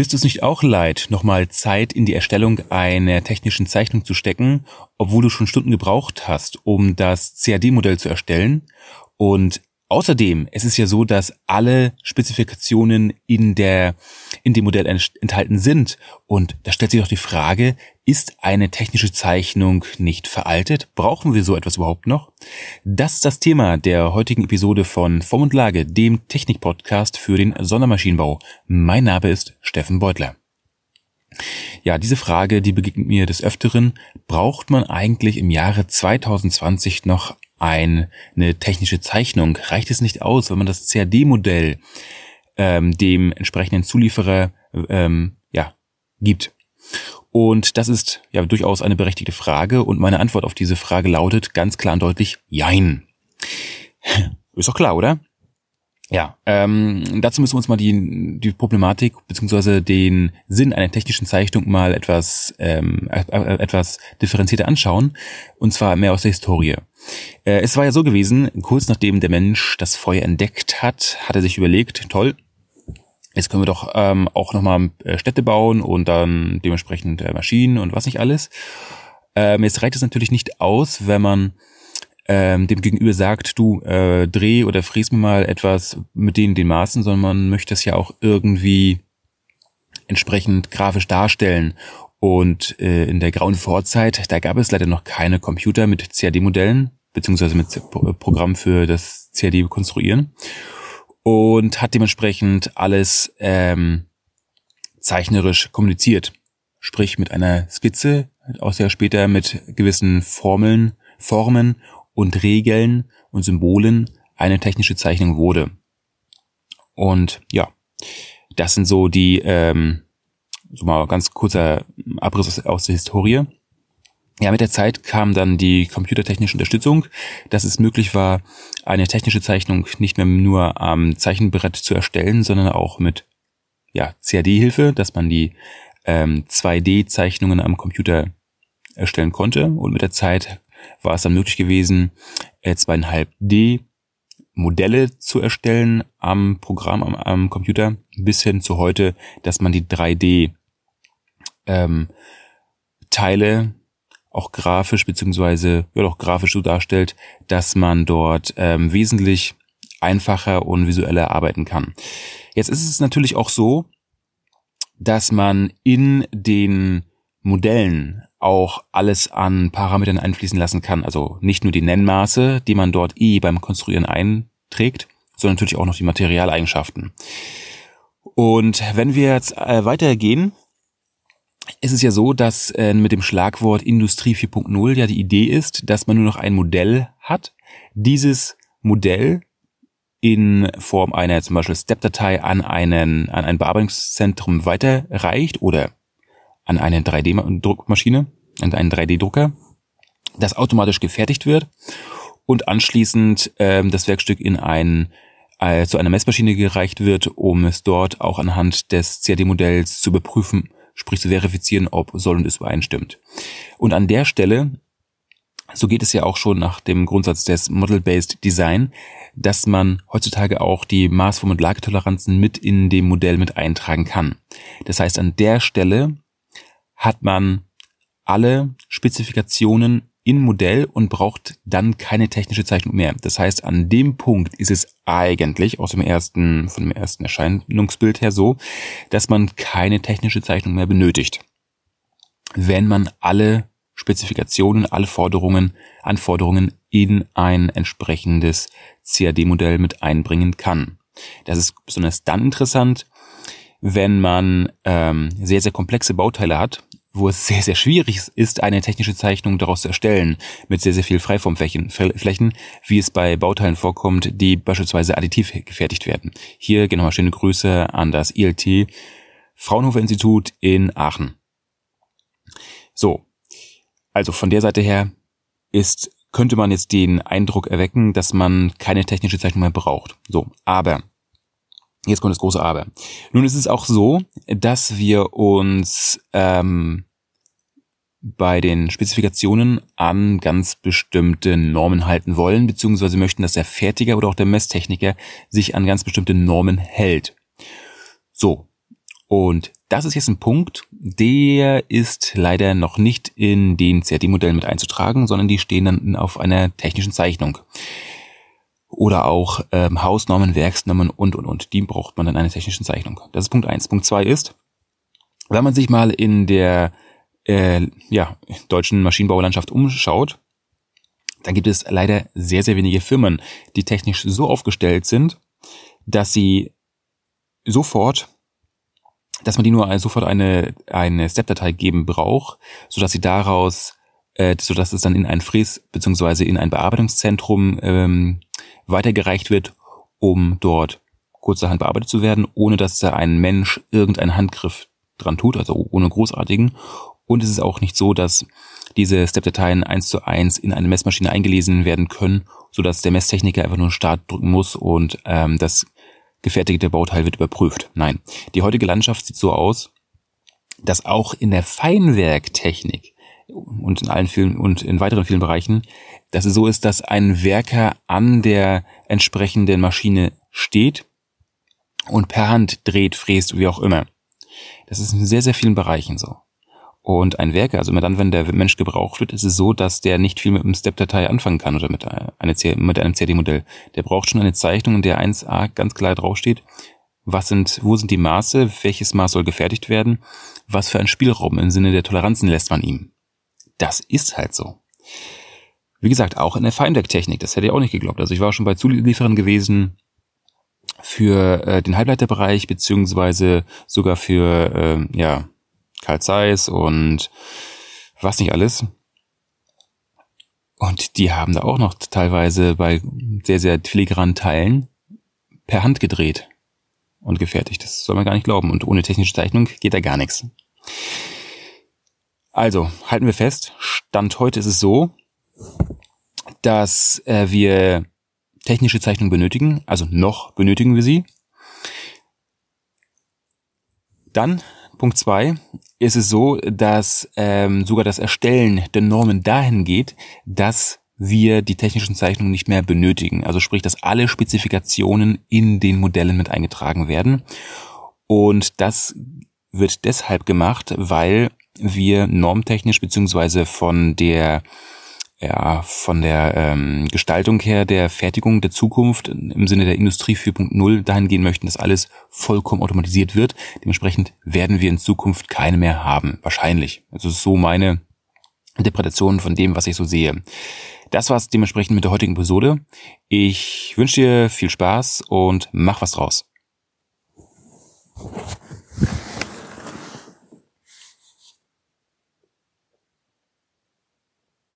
Bist du es nicht auch leid, nochmal Zeit in die Erstellung einer technischen Zeichnung zu stecken, obwohl du schon Stunden gebraucht hast, um das CAD-Modell zu erstellen? Und Außerdem, es ist ja so, dass alle Spezifikationen in der, in dem Modell enthalten sind. Und da stellt sich doch die Frage, ist eine technische Zeichnung nicht veraltet? Brauchen wir so etwas überhaupt noch? Das ist das Thema der heutigen Episode von Form und Lage, dem Technik-Podcast für den Sondermaschinenbau. Mein Name ist Steffen Beutler. Ja, diese Frage, die begegnet mir des Öfteren. Braucht man eigentlich im Jahre 2020 noch eine technische Zeichnung? Reicht es nicht aus, wenn man das CAD-Modell ähm, dem entsprechenden Zulieferer ähm, ja, gibt? Und das ist ja durchaus eine berechtigte Frage und meine Antwort auf diese Frage lautet ganz klar und deutlich Jein. Ist doch klar, oder? Ja, ähm, dazu müssen wir uns mal die, die Problematik beziehungsweise den Sinn einer technischen Zeichnung mal etwas, ähm, äh, etwas differenzierter anschauen, und zwar mehr aus der Historie. Äh, es war ja so gewesen, kurz nachdem der Mensch das Feuer entdeckt hat, hat er sich überlegt, toll, jetzt können wir doch ähm, auch nochmal äh, Städte bauen und dann dementsprechend äh, Maschinen und was nicht alles. Ähm, jetzt reicht es natürlich nicht aus, wenn man ähm, dem Gegenüber sagt, du äh, dreh oder fräs mir mal etwas mit denen den Maßen, sondern man möchte es ja auch irgendwie entsprechend grafisch darstellen. Und äh, in der grauen Vorzeit, da gab es leider noch keine Computer mit CAD-Modellen, beziehungsweise mit Programm für das CAD konstruieren. Und hat dementsprechend alles ähm, zeichnerisch kommuniziert. Sprich mit einer Skizze, aus der später mit gewissen Formeln, Formen und Regeln und Symbolen eine technische Zeichnung wurde. Und ja, das sind so die, ähm, so mal ganz kurzer Abriss aus der Historie. Ja, mit der Zeit kam dann die computertechnische Unterstützung, dass es möglich war, eine technische Zeichnung nicht mehr nur am Zeichenbrett zu erstellen, sondern auch mit ja, CAD-Hilfe, dass man die ähm, 2D-Zeichnungen am Computer erstellen konnte. Und mit der Zeit war es dann möglich gewesen, äh, zweieinhalb D Modelle zu erstellen am Programm, am, am Computer, bis hin zu heute, dass man die 3D ähm, Teile auch grafisch beziehungsweise ja doch grafisch so darstellt, dass man dort ähm, wesentlich einfacher und visueller arbeiten kann. Jetzt ist es natürlich auch so, dass man in den Modellen auch alles an Parametern einfließen lassen kann. Also nicht nur die Nennmaße, die man dort eh beim Konstruieren einträgt, sondern natürlich auch noch die Materialeigenschaften. Und wenn wir jetzt äh, weitergehen, ist es ja so, dass äh, mit dem Schlagwort Industrie 4.0 ja die Idee ist, dass man nur noch ein Modell hat. Dieses Modell in Form einer zum Beispiel Step-Datei an einen an ein Bearbeitungszentrum weiterreicht oder an eine 3D-Druckmaschine, an einen 3D-Drucker, das automatisch gefertigt wird und anschließend ähm, das Werkstück in ein äh, zu einer Messmaschine gereicht wird, um es dort auch anhand des CAD-Modells zu überprüfen, sprich zu verifizieren, ob soll und es übereinstimmt. Und an der Stelle, so geht es ja auch schon nach dem Grundsatz des Model-Based Design, dass man heutzutage auch die Maßform- und Lagetoleranzen mit in dem Modell mit eintragen kann. Das heißt, an der Stelle hat man alle Spezifikationen in Modell und braucht dann keine technische Zeichnung mehr. Das heißt, an dem Punkt ist es eigentlich aus dem ersten, von dem ersten Erscheinungsbild her so, dass man keine technische Zeichnung mehr benötigt. Wenn man alle Spezifikationen, alle Forderungen, Anforderungen in ein entsprechendes CAD-Modell mit einbringen kann. Das ist besonders dann interessant, wenn man ähm, sehr, sehr komplexe Bauteile hat, wo es sehr, sehr schwierig ist, eine technische Zeichnung daraus zu erstellen, mit sehr, sehr viel Freiformflächen, Flächen, wie es bei Bauteilen vorkommt, die beispielsweise additiv gefertigt werden. Hier gehen nochmal schöne Grüße an das ILT Fraunhofer Institut in Aachen. So. Also von der Seite her ist, könnte man jetzt den Eindruck erwecken, dass man keine technische Zeichnung mehr braucht. So. Aber Jetzt kommt das große Aber. Nun ist es auch so, dass wir uns ähm, bei den Spezifikationen an ganz bestimmte Normen halten wollen, beziehungsweise möchten, dass der Fertiger oder auch der Messtechniker sich an ganz bestimmte Normen hält. So. Und das ist jetzt ein Punkt, der ist leider noch nicht in den CAD-Modellen mit einzutragen, sondern die stehen dann auf einer technischen Zeichnung. Oder auch ähm, Hausnormen, Werksnormen und, und, und. Die braucht man dann in einer technischen Zeichnung. Das ist Punkt eins. Punkt zwei ist, wenn man sich mal in der äh, ja, deutschen Maschinenbaulandschaft umschaut, dann gibt es leider sehr, sehr wenige Firmen, die technisch so aufgestellt sind, dass sie sofort dass man die nur sofort eine, eine Step-Datei geben braucht, so dass sie daraus, äh, so dass es dann in ein Fräs- beziehungsweise in ein Bearbeitungszentrum ähm, weitergereicht wird, um dort kurzerhand bearbeitet zu werden, ohne dass da ein Mensch irgendeinen Handgriff dran tut, also ohne großartigen. Und es ist auch nicht so, dass diese Step-Dateien eins zu eins in eine Messmaschine eingelesen werden können, so dass der Messtechniker einfach nur Start drücken muss und ähm, das gefertigte Bauteil wird überprüft. Nein, die heutige Landschaft sieht so aus, dass auch in der Feinwerktechnik und in allen vielen und in weiteren vielen Bereichen, dass es so ist, dass ein Werker an der entsprechenden Maschine steht und per Hand dreht, fräst, wie auch immer. Das ist in sehr, sehr vielen Bereichen so. Und ein Werker, also immer dann, wenn der Mensch gebraucht wird, ist es so, dass der nicht viel mit einem Step-Datei anfangen kann oder mit, eine, mit einem CD-Modell. Der braucht schon eine Zeichnung, in der 1a ganz klar draufsteht, was sind, wo sind die Maße, welches Maß soll gefertigt werden, was für ein Spielraum im Sinne der Toleranzen lässt man ihm. Das ist halt so. Wie gesagt, auch in der Feinwerktechnik, das hätte ich auch nicht geglaubt. Also ich war schon bei Zulieferern gewesen für äh, den Halbleiterbereich, beziehungsweise sogar für, äh, ja, Karl Zeiss und was nicht alles. Und die haben da auch noch teilweise bei sehr, sehr filigranen Teilen per Hand gedreht und gefertigt. Das soll man gar nicht glauben. Und ohne technische Zeichnung geht da gar nichts. Also, halten wir fest, Stand heute ist es so, dass äh, wir technische Zeichnung benötigen, also noch benötigen wir sie. Dann Punkt zwei ist es so, dass ähm, sogar das Erstellen der Normen dahin geht, dass wir die technischen Zeichnungen nicht mehr benötigen. Also sprich, dass alle Spezifikationen in den Modellen mit eingetragen werden. Und das wird deshalb gemacht, weil wir normtechnisch beziehungsweise von der ja, von der ähm, Gestaltung her der Fertigung der Zukunft im Sinne der Industrie 4.0 dahin gehen möchten, dass alles vollkommen automatisiert wird. Dementsprechend werden wir in Zukunft keine mehr haben. Wahrscheinlich. Also so meine Interpretation von dem, was ich so sehe. Das war's dementsprechend mit der heutigen Episode. Ich wünsche dir viel Spaß und mach was draus.